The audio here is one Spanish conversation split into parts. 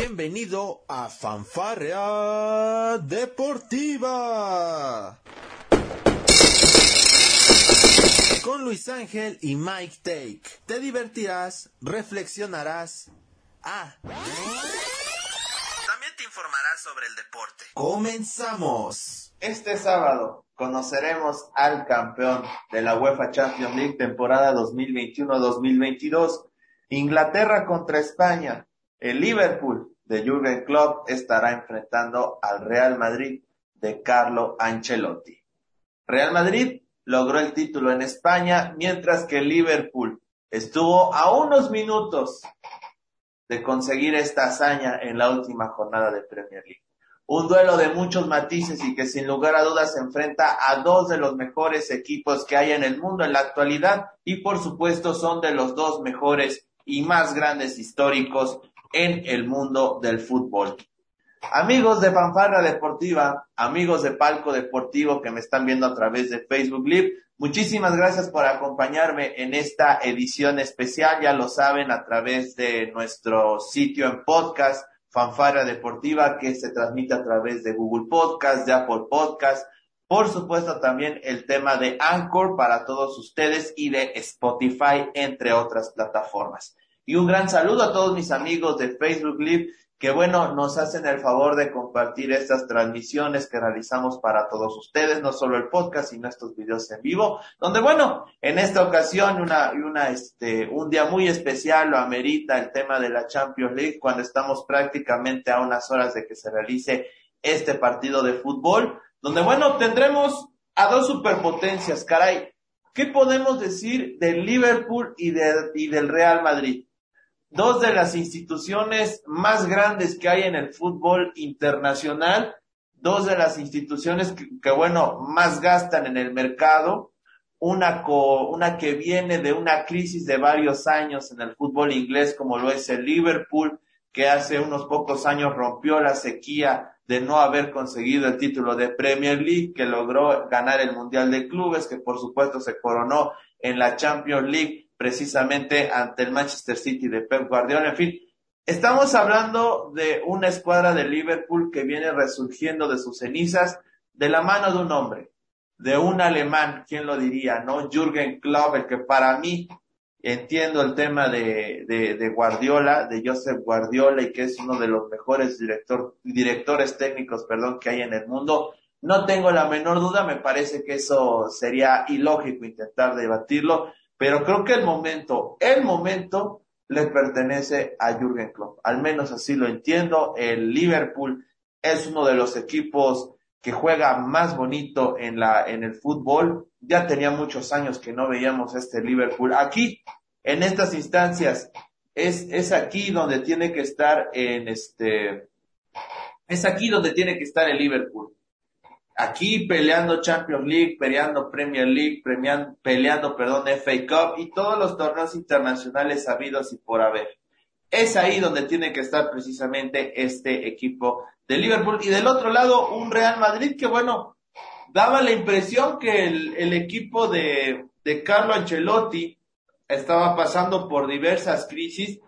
Bienvenido a Fanfarrea Deportiva. Con Luis Ángel y Mike Take. Te divertirás, reflexionarás. Ah. También te informarás sobre el deporte. Comenzamos. Este sábado conoceremos al campeón de la UEFA Champions League temporada 2021-2022. Inglaterra contra España. El Liverpool de Jürgen Klopp estará enfrentando al Real Madrid de Carlo Ancelotti. Real Madrid logró el título en España, mientras que Liverpool estuvo a unos minutos de conseguir esta hazaña en la última jornada de Premier League. Un duelo de muchos matices y que sin lugar a dudas se enfrenta a dos de los mejores equipos que hay en el mundo en la actualidad y por supuesto son de los dos mejores y más grandes históricos en el mundo del fútbol. Amigos de Fanfarra Deportiva, amigos de Palco Deportivo que me están viendo a través de Facebook Live, muchísimas gracias por acompañarme en esta edición especial, ya lo saben, a través de nuestro sitio en podcast, Fanfarra Deportiva, que se transmite a través de Google Podcast, de Apple Podcast, por supuesto también el tema de Anchor para todos ustedes y de Spotify, entre otras plataformas. Y un gran saludo a todos mis amigos de Facebook Live que bueno, nos hacen el favor de compartir estas transmisiones que realizamos para todos ustedes, no solo el podcast, sino estos videos en vivo, donde bueno, en esta ocasión una, una, este, un día muy especial lo amerita el tema de la Champions League cuando estamos prácticamente a unas horas de que se realice este partido de fútbol, donde bueno, tendremos a dos superpotencias, caray. ¿Qué podemos decir del Liverpool y, de, y del Real Madrid? Dos de las instituciones más grandes que hay en el fútbol internacional, dos de las instituciones que, bueno, más gastan en el mercado, una, una que viene de una crisis de varios años en el fútbol inglés, como lo es el Liverpool, que hace unos pocos años rompió la sequía de no haber conseguido el título de Premier League, que logró ganar el Mundial de Clubes, que por supuesto se coronó en la Champions League precisamente ante el Manchester City de Pep Guardiola. En fin, estamos hablando de una escuadra de Liverpool que viene resurgiendo de sus cenizas de la mano de un hombre, de un alemán, ¿quién lo diría? ¿No? Jürgen Klopp, que para mí entiendo el tema de, de, Guardiola, de Joseph Guardiola y que es uno de los mejores director, directores técnicos, perdón, que hay en el mundo. No tengo la menor duda, me parece que eso sería ilógico intentar debatirlo, pero creo que el momento, el momento le pertenece a Jürgen Klopp. Al menos así lo entiendo. El Liverpool es uno de los equipos que juega más bonito en la, en el fútbol. Ya tenía muchos años que no veíamos este Liverpool. Aquí, en estas instancias, es, es aquí donde tiene que estar en este, es aquí donde tiene que estar el Liverpool aquí peleando Champions League, peleando Premier League, premiando, peleando, perdón, FA Cup y todos los torneos internacionales habidos y por haber. Es ahí donde tiene que estar precisamente este equipo de Liverpool. Y del otro lado, un Real Madrid que, bueno, daba la impresión que el, el equipo de, de Carlo Ancelotti estaba pasando por diversas crisis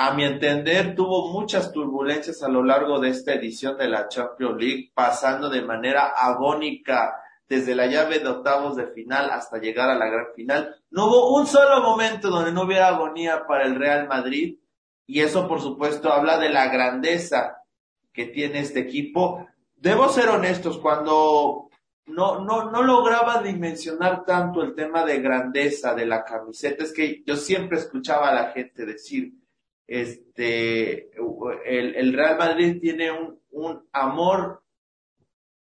a mi entender, tuvo muchas turbulencias a lo largo de esta edición de la Champions League, pasando de manera agónica desde la llave de octavos de final hasta llegar a la gran final. No hubo un solo momento donde no hubiera agonía para el Real Madrid y eso por supuesto habla de la grandeza que tiene este equipo. Debo ser honestos, cuando no, no, no lograba dimensionar tanto el tema de grandeza de la camiseta, es que yo siempre escuchaba a la gente decir, este, el, Real Madrid tiene un, un amor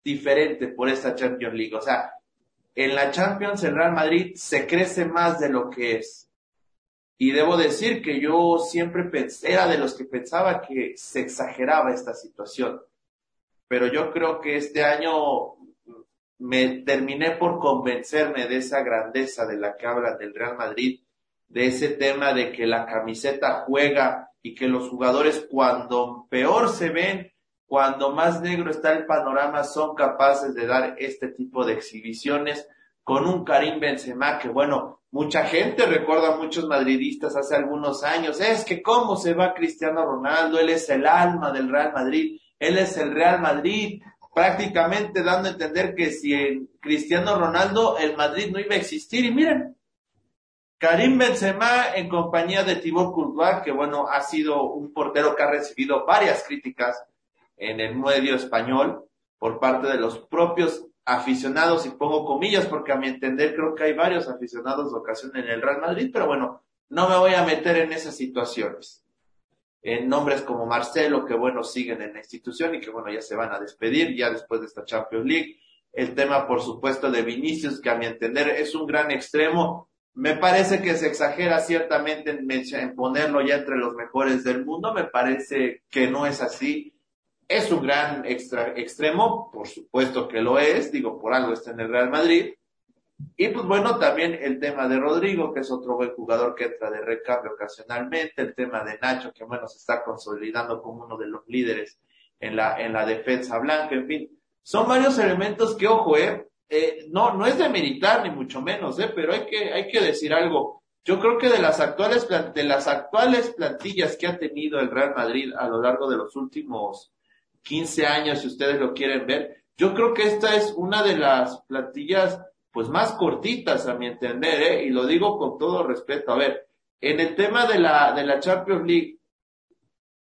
diferente por esta Champions League. O sea, en la Champions el Real Madrid se crece más de lo que es. Y debo decir que yo siempre pensé, era de los que pensaba que se exageraba esta situación. Pero yo creo que este año me terminé por convencerme de esa grandeza de la que habla del Real Madrid de ese tema de que la camiseta juega y que los jugadores cuando peor se ven, cuando más negro está el panorama, son capaces de dar este tipo de exhibiciones con un Karim Benzema que bueno, Mucha gente recuerda a muchos madridistas hace algunos años, es que cómo se va Cristiano Ronaldo, él es el alma del Real Madrid, él es el Real Madrid, prácticamente dando a entender que si Cristiano Ronaldo el Madrid no iba a existir. Y miren, Karim Benzema en compañía de Thibaut Courtois, que bueno, ha sido un portero que ha recibido varias críticas en el medio español por parte de los propios aficionados, y pongo comillas porque a mi entender creo que hay varios aficionados de ocasión en el Real Madrid, pero bueno, no me voy a meter en esas situaciones. En nombres como Marcelo, que bueno, siguen en la institución y que bueno, ya se van a despedir ya después de esta Champions League. El tema, por supuesto, de Vinicius, que a mi entender es un gran extremo. Me parece que se exagera ciertamente en, ponerlo ya entre los mejores del mundo. Me parece que no es así es un gran extra, extremo, por supuesto que lo es, digo, por algo está en el Real Madrid. Y pues bueno, también el tema de Rodrigo, que es otro buen jugador que entra de recambio ocasionalmente, el tema de Nacho, que bueno, se está consolidando como uno de los líderes en la, en la defensa blanca, en fin. Son varios elementos que, ojo, eh, eh no, no es de militar ni mucho menos, eh, pero hay que, hay que decir algo. Yo creo que de las actuales, de las actuales plantillas que ha tenido el Real Madrid a lo largo de los últimos 15 años, si ustedes lo quieren ver. Yo creo que esta es una de las plantillas pues más cortitas a mi entender, ¿eh? y lo digo con todo respeto. A ver, en el tema de la, de la Champions League,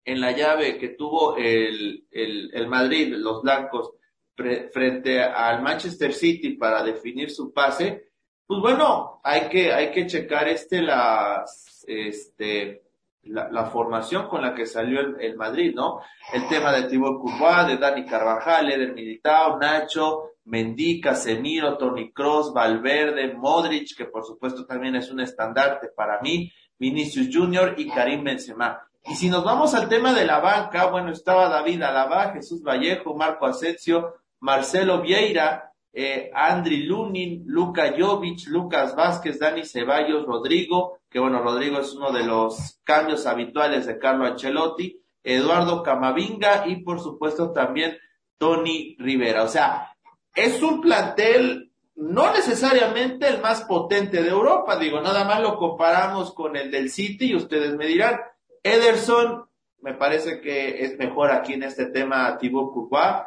en la llave que tuvo el, el, el Madrid, los blancos, frente al Manchester City para definir su pase, pues bueno, hay que, hay que checar este, las, este, la, formación con la que salió el, Madrid, ¿no? El tema de Thibaut Courtois, de Dani Carvajal, Eder Militao, Nacho, Mendy, Casemiro, Tony Cross, Valverde, Modric, que por supuesto también es un estandarte para mí, Vinicius Junior y Karim Benzema. Y si nos vamos al tema de la banca, bueno, estaba David Alaba, Jesús Vallejo, Marco Asensio, Marcelo Vieira, eh, Andri Lunin, Luka Jovic, Lucas Vázquez, Dani Ceballos, Rodrigo, que bueno, Rodrigo es uno de los cambios habituales de Carlo Ancelotti, Eduardo Camavinga y por supuesto también Tony Rivera. O sea, es un plantel no necesariamente el más potente de Europa, digo, nada más lo comparamos con el del City y ustedes me dirán, Ederson me parece que es mejor aquí en este tema Thibaut Courtois,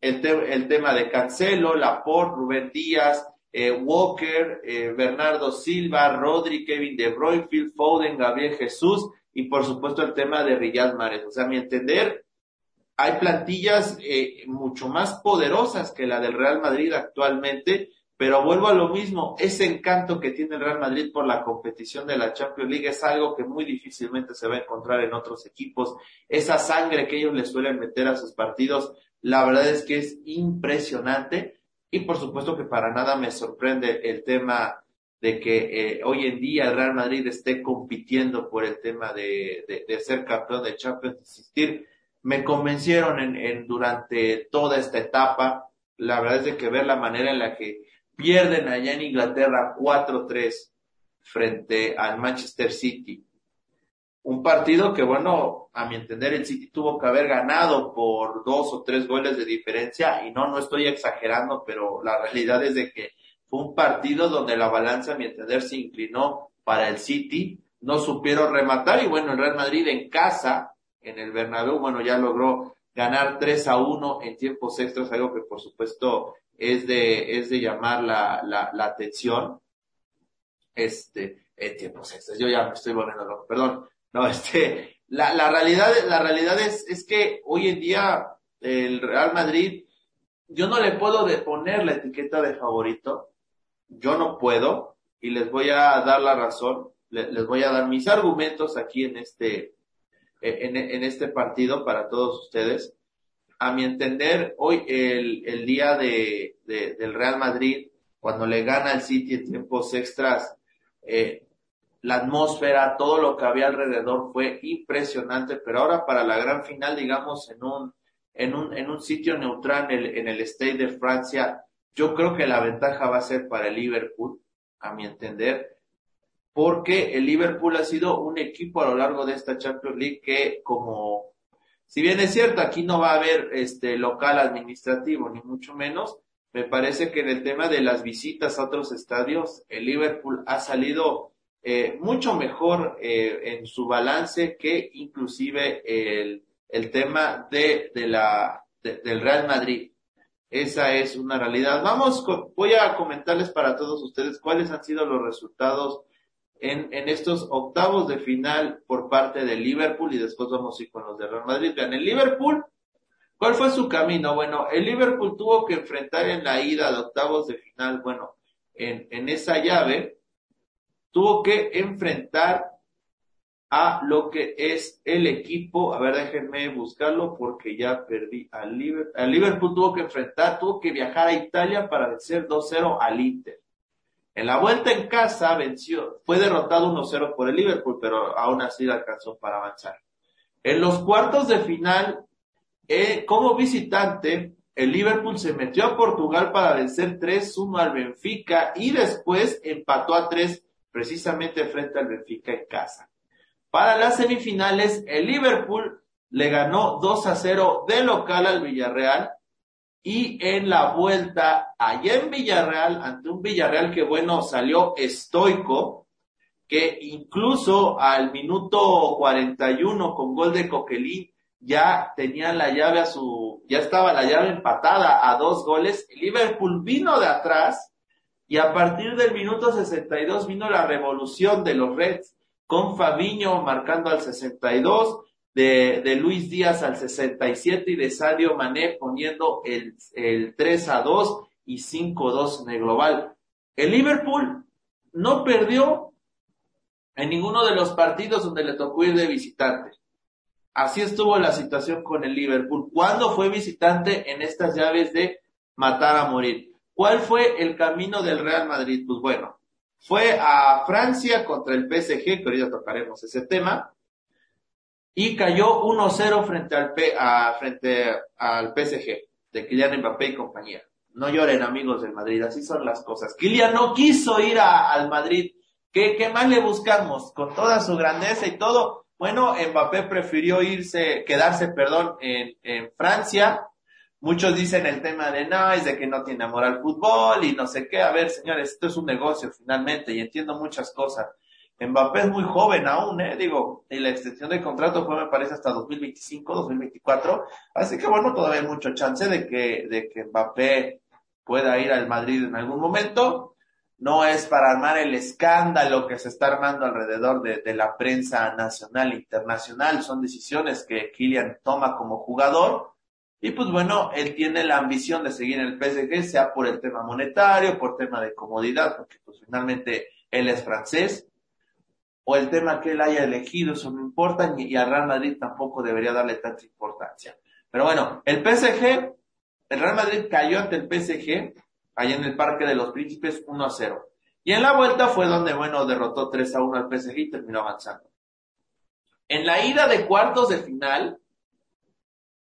el, el tema de Cancelo, Laporte, Rubén Díaz, eh, Walker, eh, Bernardo Silva, Rodri, Kevin De Bruyne, Foden, Gabriel Jesús y por supuesto el tema de Riyad Mahrez. O sea, a mi entender, hay plantillas eh, mucho más poderosas que la del Real Madrid actualmente, pero vuelvo a lo mismo, ese encanto que tiene el Real Madrid por la competición de la Champions League es algo que muy difícilmente se va a encontrar en otros equipos. Esa sangre que ellos le suelen meter a sus partidos, la verdad es que es impresionante y por supuesto que para nada me sorprende el tema de que eh, hoy en día el Real Madrid esté compitiendo por el tema de, de, ser campeón de Champions, de existir. Me convencieron en, en, durante toda esta etapa. La verdad es de que ver la manera en la que pierden allá en Inglaterra 4-3 frente al Manchester City un partido que, bueno, a mi entender, el City tuvo que haber ganado por dos o tres goles de diferencia, y no, no estoy exagerando, pero la realidad es de que fue un partido donde la balanza, a mi entender, se inclinó para el City, no supieron rematar, y bueno, el Real Madrid en casa, en el Bernabéu, bueno, ya logró ganar 3 a 1 en tiempos extras, algo que por supuesto es de, es de llamar la, la, la atención. Este, en tiempos extras, yo ya me estoy volviendo loco, perdón, no, este, la, la realidad, la realidad es, es que hoy en día el Real Madrid, yo no le puedo poner la etiqueta de favorito, yo no puedo, y les voy a dar la razón, les, voy a dar mis argumentos aquí en este, en, en, este partido para todos ustedes. A mi entender, hoy el, el día de, de, del Real Madrid, cuando le gana al City en tiempos extras, eh, la atmósfera, todo lo que había alrededor fue impresionante, pero ahora para la gran final, digamos, en un, en un, en un sitio neutral en el, en el State de Francia, yo creo que la ventaja va a ser para el Liverpool, a mi entender, porque el Liverpool ha sido un equipo a lo largo de esta Champions League que como, si bien es cierto, aquí no va a haber este local administrativo, ni mucho menos, me parece que en el tema de las visitas a otros estadios, el Liverpool ha salido eh, mucho mejor eh, en su balance que inclusive el, el tema de, de la, del Real Madrid. Esa es una realidad. Vamos, voy a comentarles para todos ustedes cuáles han sido los resultados en, en estos octavos de final por parte del Liverpool y después vamos a ir con los de Real Madrid. Vean, el Liverpool ¿Cuál fue su camino? Bueno, el Liverpool tuvo que enfrentar en la ida de octavos de final, bueno, en, en esa llave, tuvo que enfrentar a lo que es el equipo, a ver, déjenme buscarlo porque ya perdí al Liverpool. Al Liverpool tuvo que enfrentar, tuvo que viajar a Italia para vencer 2-0 al Inter. En la vuelta en casa venció, fue derrotado 1-0 por el Liverpool, pero aún así alcanzó para avanzar. En los cuartos de final eh, como visitante, el Liverpool se metió a Portugal para vencer 3-1 al Benfica y después empató a 3 precisamente frente al Benfica en casa. Para las semifinales, el Liverpool le ganó 2 0 de local al Villarreal y en la vuelta allá en Villarreal, ante un Villarreal que bueno salió estoico, que incluso al minuto 41 con gol de Coquelin ya tenían la llave a su, ya estaba la llave empatada a dos goles. Liverpool vino de atrás y a partir del minuto 62 vino la revolución de los Reds con Fabiño marcando al 62, de, Luis Díaz al 67 y de Sadio Mané poniendo el, el 3 a 2 y 5 2 en el global. El Liverpool no perdió en ninguno de los partidos donde le tocó ir de visitante. Así estuvo la situación con el Liverpool. ¿Cuándo fue visitante en estas llaves de matar a morir? ¿Cuál fue el camino del Real Madrid? Pues bueno, fue a Francia contra el PSG, que ahorita tocaremos ese tema, y cayó 1-0 frente al, frente al PSG de Kylian Mbappé y compañía. No lloren amigos del Madrid, así son las cosas. Kylian no quiso ir al Madrid. ¿Qué, ¿Qué más le buscamos? Con toda su grandeza y todo, bueno, Mbappé prefirió irse, quedarse, perdón, en Francia. Muchos dicen el tema de no, es de que no tiene amor al fútbol y no sé qué. A ver, señores, esto es un negocio finalmente y entiendo muchas cosas. Mbappé es muy joven aún, ¿eh? Digo, y la extensión del contrato fue, me parece, hasta 2025, 2024. Así que bueno, todavía hay mucho chance de que, de que Mbappé pueda ir al Madrid en algún momento no es para armar el escándalo que se está armando alrededor de, la prensa nacional e internacional, son decisiones que Kylian toma como jugador y pues bueno, él tiene la ambición de seguir en el PSG, sea por el tema monetario, por tema de comodidad, porque pues finalmente él es francés, o el tema que él haya elegido, eso no importa, y a Real Madrid tampoco debería darle tanta importancia. Pero bueno, el PSG, el Real Madrid cayó ante el PSG, allá en el Parque de los Príncipes 1 a 0. Y en la vuelta fue donde, bueno, derrotó 3 a 1 al PSG y terminó avanzando. En la ida de cuartos de final,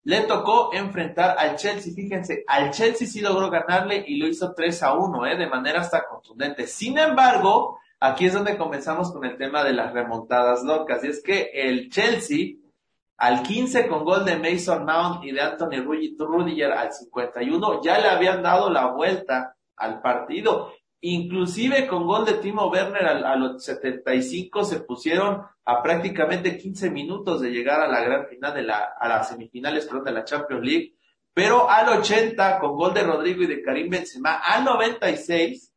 le tocó enfrentar al Chelsea. Fíjense, al Chelsea sí logró ganarle y lo hizo 3 a 1, ¿eh? de manera hasta contundente. Sin embargo, aquí es donde comenzamos con el tema de las remontadas locas. Y es que el Chelsea al 15 con gol de Mason Mount y de Anthony Rudiger al 51, ya le habían dado la vuelta al partido. Inclusive con gol de Timo Werner a, los 75 se pusieron a prácticamente 15 minutos de llegar a la gran final de la, a las semifinales de la Champions League. Pero al 80 con gol de Rodrigo y de Karim Benzema, al 96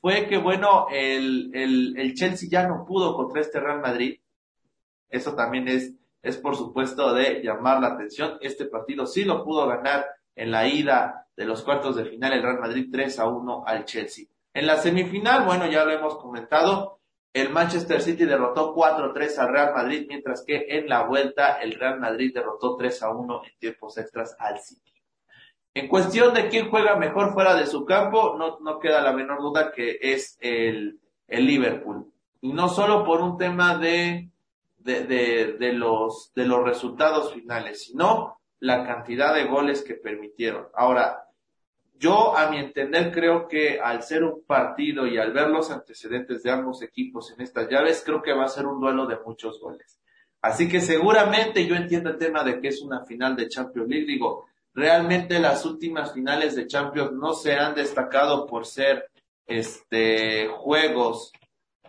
fue que bueno, el, el, el Chelsea ya no pudo contra este Real Madrid. Eso también es es por supuesto de llamar la atención. Este partido sí lo pudo ganar en la ida de los cuartos de final el Real Madrid 3 a 1 al Chelsea. En la semifinal, bueno, ya lo hemos comentado, el Manchester City derrotó 4-3 al Real Madrid, mientras que en la vuelta el Real Madrid derrotó 3 a 1 en tiempos extras al City. En cuestión de quién juega mejor fuera de su campo, no, no queda la menor duda que es el, el Liverpool. Y no solo por un tema de de, de, los, de los resultados finales, sino la cantidad de goles que permitieron. Ahora, yo a mi entender creo que al ser un partido y al ver los antecedentes de ambos equipos en estas llaves, creo que va a ser un duelo de muchos goles. Así que seguramente yo entiendo el tema de que es una final de Champions League. Digo, Realmente las últimas finales de Champions no se han destacado por ser este juegos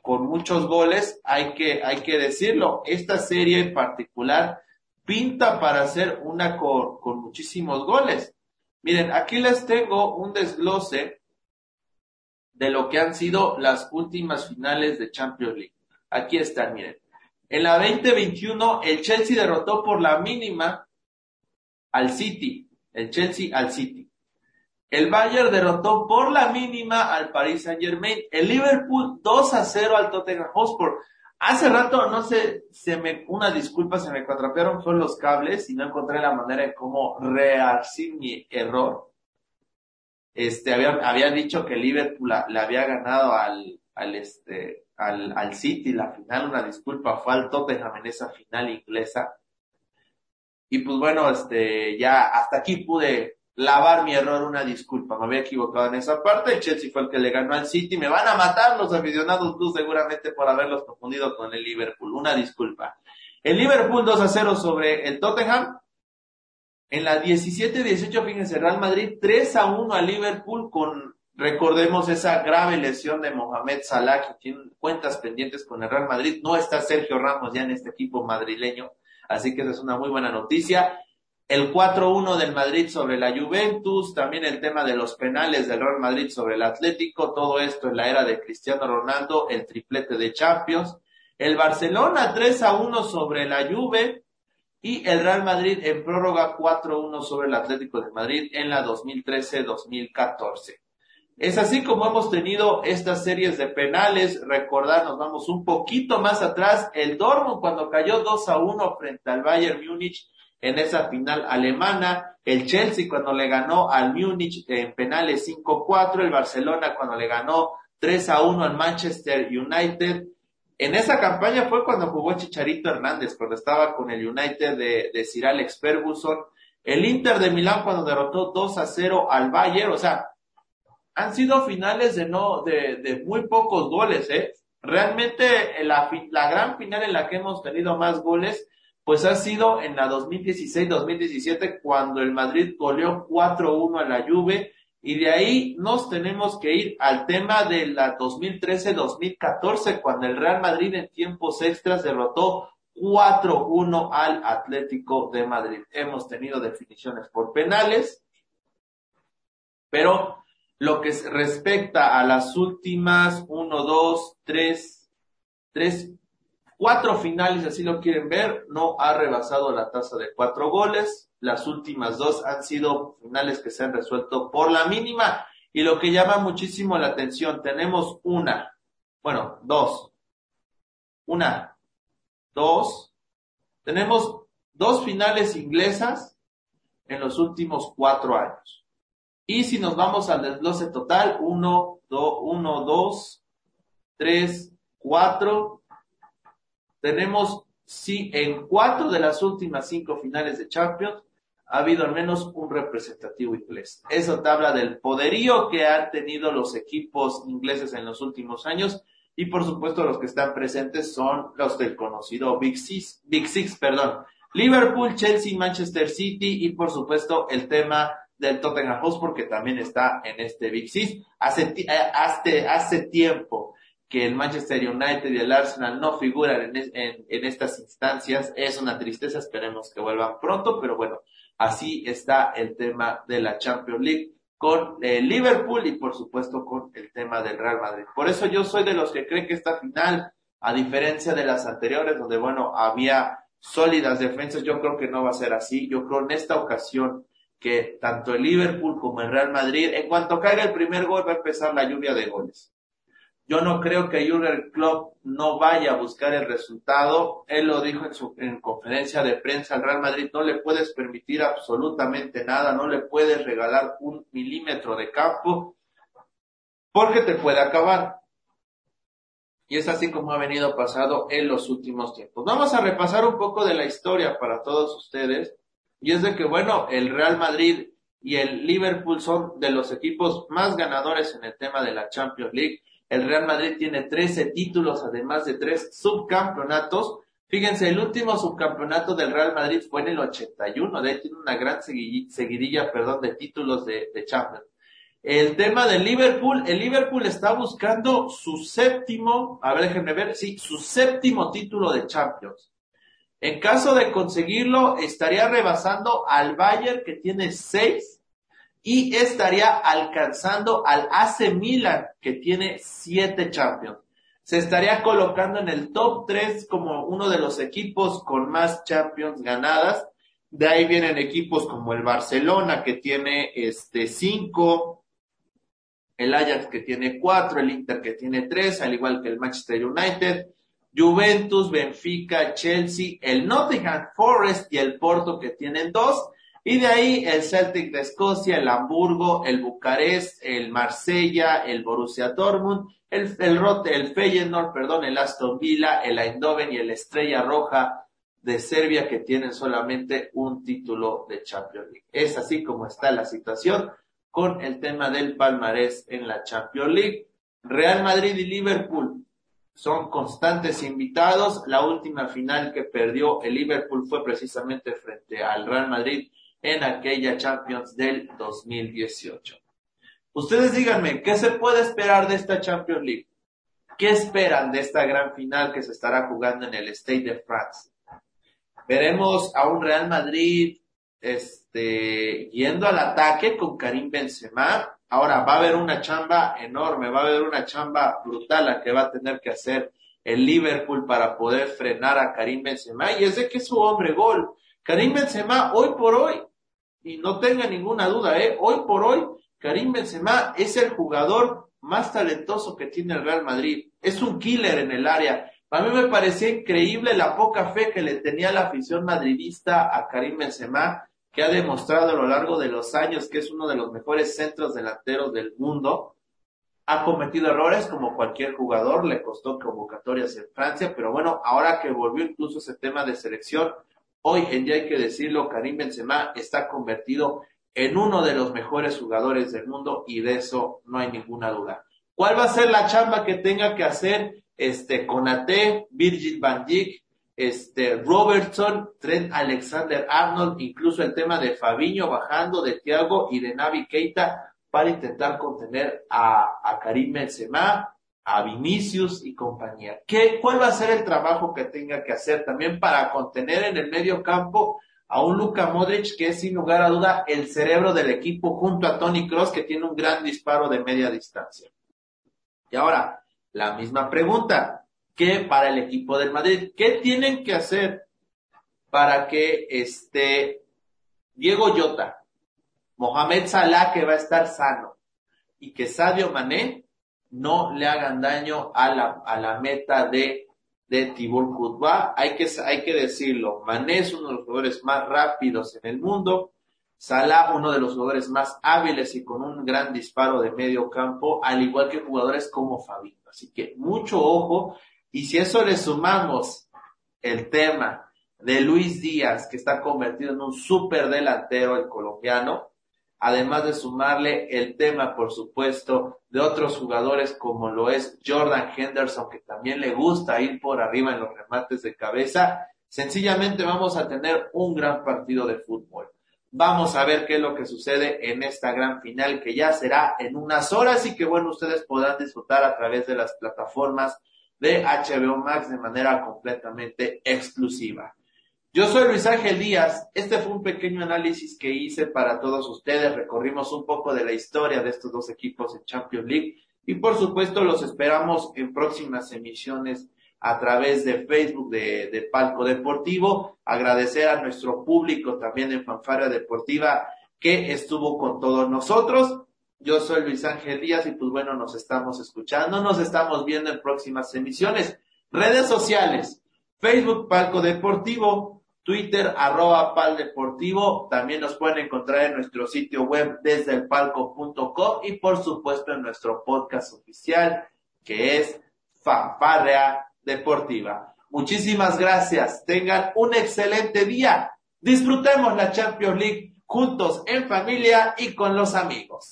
con muchos goles, hay que, hay que decirlo. Esta serie en particular pinta para ser una con, con muchísimos goles. Miren, aquí les tengo un desglose de lo que han sido las últimas finales de Champions League. Aquí están, miren. En la 2021, el Chelsea derrotó por la mínima al City. El Chelsea al City. El Bayern derrotó por la mínima al Paris Saint Germain. El Liverpool 2 a 0 al Tottenham Hotspur. Hace rato, no sé, se me, una disculpa, se me contrapearon fueron los cables y no encontré la manera de cómo rearcir mi error. Este, había, había dicho que Liverpool le había ganado al, al este, al, al City la final, una disculpa, fue al Tottenham en esa final inglesa. Y pues bueno, este, ya hasta aquí pude lavar mi error, una disculpa, me había equivocado en esa parte, el Chelsea fue el que le ganó al City, me van a matar los aficionados tú seguramente por haberlos confundido con el Liverpool, una disculpa. El Liverpool 2 a 0 sobre el Tottenham, en la 17-18, fíjense, Real Madrid 3 a 1 al Liverpool con, recordemos esa grave lesión de Mohamed Salah, que tiene cuentas pendientes con el Real Madrid, no está Sergio Ramos ya en este equipo madrileño, así que esa es una muy buena noticia el 4-1 del Madrid sobre la Juventus, también el tema de los penales del Real Madrid sobre el Atlético, todo esto en la era de Cristiano Ronaldo, el triplete de Champions, el Barcelona 3-1 sobre la Juve y el Real Madrid en prórroga 4-1 sobre el Atlético de Madrid en la 2013-2014. Es así como hemos tenido estas series de penales. Recordar, nos vamos un poquito más atrás. El Dortmund cuando cayó 2 a 1 frente al Bayern Múnich en esa final alemana, el Chelsea cuando le ganó al Múnich en penales 5-4, el Barcelona cuando le ganó 3 a 1 al Manchester United. En esa campaña fue cuando jugó Chicharito Hernández, cuando estaba con el United de, de Sir Alex Ferguson. El Inter de Milán cuando derrotó 2 a 0 al Bayern, o sea, han sido finales de no, de, de muy pocos goles, eh. Realmente la, la gran final en la que hemos tenido más goles pues ha sido en la 2016-2017 cuando el Madrid goleó 4-1 a la Juve y de ahí nos tenemos que ir al tema de la 2013-2014 cuando el Real Madrid en tiempos extras derrotó 4-1 al Atlético de Madrid. Hemos tenido definiciones por penales, pero lo que respecta a las últimas 1, 2, 3, 3 Cuatro finales, así lo quieren ver, no ha rebasado la tasa de cuatro goles. Las últimas dos han sido finales que se han resuelto por la mínima. Y lo que llama muchísimo la atención, tenemos una, bueno, dos, una, dos, tenemos dos finales inglesas en los últimos cuatro años. Y si nos vamos al desglose total, uno, dos, uno, dos, tres, cuatro, tenemos, sí, en cuatro de las últimas cinco finales de Champions ha habido al menos un representativo inglés. Eso te habla del poderío que han tenido los equipos ingleses en los últimos años y por supuesto los que están presentes son los del conocido Big Six, Big Six, perdón. Liverpool, Chelsea, Manchester City y por supuesto el tema del Tottenham Hotspur que también está en este Big Six. Hace, eh, hace, hace tiempo que el Manchester United y el Arsenal no figuran en, estas instancias. Es una tristeza, esperemos que vuelvan pronto, pero bueno, así está el tema de la Champions League con eh, Liverpool y por supuesto con el tema del Real Madrid. Por eso yo soy de los que creen que esta final, a diferencia de las anteriores, donde bueno, había sólidas defensas, yo creo que no va a ser así. Yo creo en esta ocasión que tanto el Liverpool como el Real Madrid, en cuanto caiga el primer gol, va a empezar la lluvia de goles. Yo no creo que Jürgen Klopp no vaya a buscar el resultado. Él lo dijo en su en conferencia de prensa al Real Madrid. No le puedes permitir absolutamente nada. No le puedes regalar un milímetro de campo porque te puede acabar. Y es así como ha venido pasado en los últimos tiempos. Vamos a repasar un poco de la historia para todos ustedes. Y es de que, bueno, el Real Madrid y el Liverpool son de los equipos más ganadores en el tema de la Champions League. El Real Madrid tiene 13 títulos, además de tres subcampeonatos, Fíjense, el último subcampeonato del Real Madrid fue en el 81, de hecho tiene una gran seguidilla, perdón, de títulos de, de Champions. El tema del Liverpool, el Liverpool está buscando su séptimo, a ver, déjenme ver, sí, su séptimo título de Champions. En caso de conseguirlo, estaría rebasando al Bayern que tiene seis y estaría alcanzando al AC Milan que tiene siete Champions. Se estaría colocando en el top 3 como uno de los equipos con más Champions ganadas. De ahí vienen equipos como el Barcelona que tiene este cinco, el Ajax que tiene cuatro, el Inter que tiene tres, al igual que el Manchester United. Juventus, Benfica, Chelsea, el Nottingham Forest y el Porto que tienen dos. Y de ahí el Celtic de Escocia, el Hamburgo, el Bucarest, el Marsella, el Borussia Dortmund, el, el Rote, el Feyenoord, perdón, el Aston Villa, el Eindhoven y el Estrella Roja de Serbia que tienen solamente un título de Champions League. Es así como está la situación con el tema del palmarés en la Champions League. Real Madrid y Liverpool son constantes invitados. La última final que perdió el Liverpool fue precisamente frente al Real Madrid en aquella Champions del 2018. Ustedes díganme, ¿qué se puede esperar de esta Champions League? ¿Qué esperan de esta gran final que se estará jugando en el Stade de France? Veremos a un Real Madrid este, yendo al ataque con Karim Benzema, Ahora va a haber una chamba enorme, va a haber una chamba brutal la que va a tener que hacer el Liverpool para poder frenar a Karim Benzema y es de que es su hombre gol. Karim Benzema hoy por hoy, y no tenga ninguna duda, ¿eh? hoy por hoy, Karim Benzema es el jugador más talentoso que tiene el Real Madrid. Es un killer en el área. A mí me parecía increíble la poca fe que le tenía la afición madridista a Karim Benzema que ha demostrado a lo largo de los años que es uno de los mejores centros delanteros del mundo. Ha cometido errores como cualquier jugador, le costó convocatorias en Francia, pero bueno, ahora que volvió incluso ese tema de selección, hoy en día hay que decirlo, Karim Benzema está convertido en uno de los mejores jugadores del mundo y de eso no hay ninguna duda. ¿Cuál va a ser la chamba que tenga que hacer este Conate, Virgil van Dijk, este, Robertson, Trent Alexander Arnold, incluso el tema de Fabiño bajando, de Thiago y de Navi Keita para intentar contener a, a Karim Benzema, a Vinicius y compañía. ¿Qué, ¿Cuál va a ser el trabajo que tenga que hacer también para contener en el medio campo a un Luka Modric que es sin lugar a duda el cerebro del equipo junto a Tony Cross que tiene un gran disparo de media distancia? Y ahora, la misma pregunta que para el equipo del Madrid. ¿Qué tienen que hacer para que este Diego Llota, Mohamed Salah que va a estar sano y que Sadio Mané no le hagan daño a la, a la meta de, de Tibur Courtois? Hay que, hay que decirlo, Mané es uno de los jugadores más rápidos en el mundo, Salah uno de los jugadores más hábiles y con un gran disparo de medio campo, al igual que jugadores como Fabinho. Así que mucho ojo y si eso le sumamos el tema de Luis Díaz, que está convertido en un súper delantero el colombiano, además de sumarle el tema, por supuesto, de otros jugadores como lo es Jordan Henderson, que también le gusta ir por arriba en los remates de cabeza, sencillamente vamos a tener un gran partido de fútbol. Vamos a ver qué es lo que sucede en esta gran final que ya será en unas horas y que bueno, ustedes podrán disfrutar a través de las plataformas de HBO Max de manera completamente exclusiva. Yo soy Luis Ángel Díaz. Este fue un pequeño análisis que hice para todos ustedes. Recorrimos un poco de la historia de estos dos equipos en Champions League y por supuesto los esperamos en próximas emisiones a través de Facebook de, Palco Deportivo. Agradecer a nuestro público también en Fanfara Deportiva que estuvo con todos nosotros yo soy Luis Ángel Díaz y pues bueno, nos estamos escuchando, nos estamos viendo en próximas emisiones. Redes sociales, Facebook Palco Deportivo, Twitter arroba Pal Deportivo, también nos pueden encontrar en nuestro sitio web desde el palco.com y por supuesto en nuestro podcast oficial que es Fanfarrea Deportiva. Muchísimas gracias, tengan un excelente día, disfrutemos la Champions League juntos en familia y con los amigos.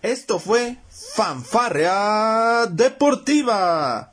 Esto fue Fanfarrea Deportiva